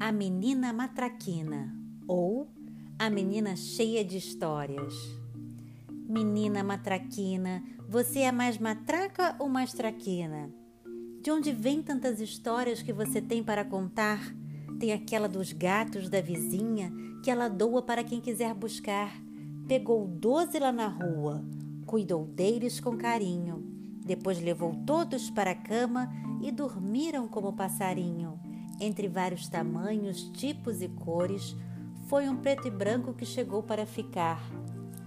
A Menina Matraquina ou A Menina Cheia de Histórias. Menina matraquina, você é mais matraca ou mais traquina? De onde vem tantas histórias que você tem para contar? Tem aquela dos gatos da vizinha que ela doa para quem quiser buscar. Pegou doze lá na rua, cuidou deles com carinho. Depois levou todos para a cama e dormiram como passarinho. Entre vários tamanhos, tipos e cores, foi um preto e branco que chegou para ficar.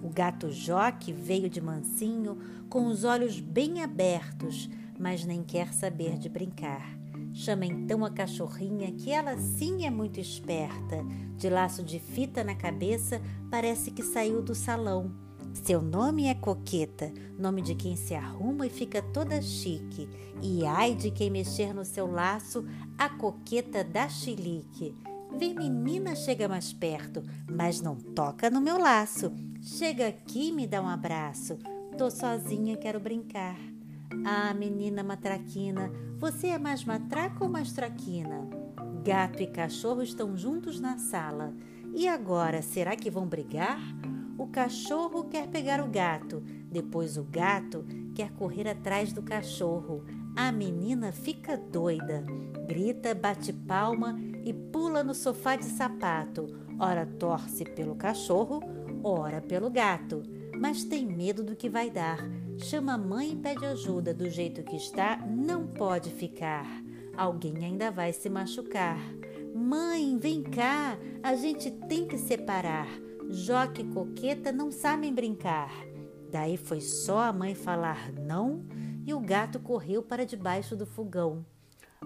O gato Joque veio de mansinho, com os olhos bem abertos, mas nem quer saber de brincar. Chama então a cachorrinha, que ela sim é muito esperta. De laço de fita na cabeça, parece que saiu do salão. Seu nome é Coqueta, nome de quem se arruma e fica toda chique. E ai de quem mexer no seu laço, a coqueta da chilique. Vem menina, chega mais perto, mas não toca no meu laço. Chega aqui e me dá um abraço. Tô sozinha, quero brincar. Ah, menina matraquina, você é mais matraca ou mais traquina? Gato e cachorro estão juntos na sala. E agora, será que vão brigar? O cachorro quer pegar o gato, depois o gato quer correr atrás do cachorro. A menina fica doida, grita, bate palma e pula no sofá de sapato. Ora torce pelo cachorro, ora pelo gato, mas tem medo do que vai dar. Chama a mãe e pede ajuda. Do jeito que está, não pode ficar. Alguém ainda vai se machucar. Mãe, vem cá, a gente tem que separar. Joque e Coqueta não sabem brincar. Daí foi só a mãe falar não e o gato correu para debaixo do fogão.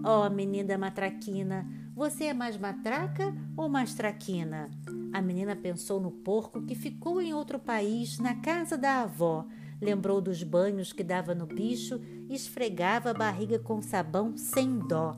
Ó oh, menina matraquina, você é mais matraca ou mais traquina? A menina pensou no porco que ficou em outro país, na casa da avó. Lembrou dos banhos que dava no bicho e esfregava a barriga com sabão sem dó.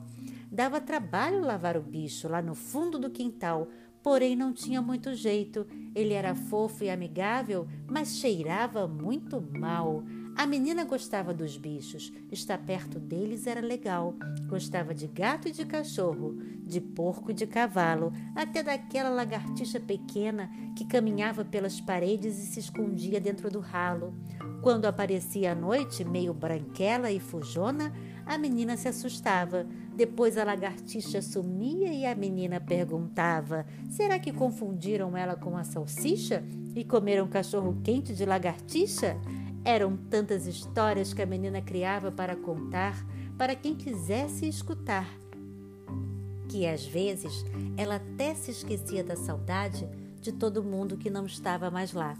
Dava trabalho lavar o bicho lá no fundo do quintal, porém não tinha muito jeito. Ele era fofo e amigável, mas cheirava muito mal. A menina gostava dos bichos, estar perto deles era legal. Gostava de gato e de cachorro, de porco e de cavalo, até daquela lagartixa pequena que caminhava pelas paredes e se escondia dentro do ralo. Quando aparecia à noite, meio branquela e fujona, a menina se assustava. Depois a lagartixa sumia e a menina perguntava: será que confundiram ela com a salsicha e comeram cachorro quente de lagartixa? Eram tantas histórias que a menina criava para contar para quem quisesse escutar, que às vezes ela até se esquecia da saudade de todo mundo que não estava mais lá.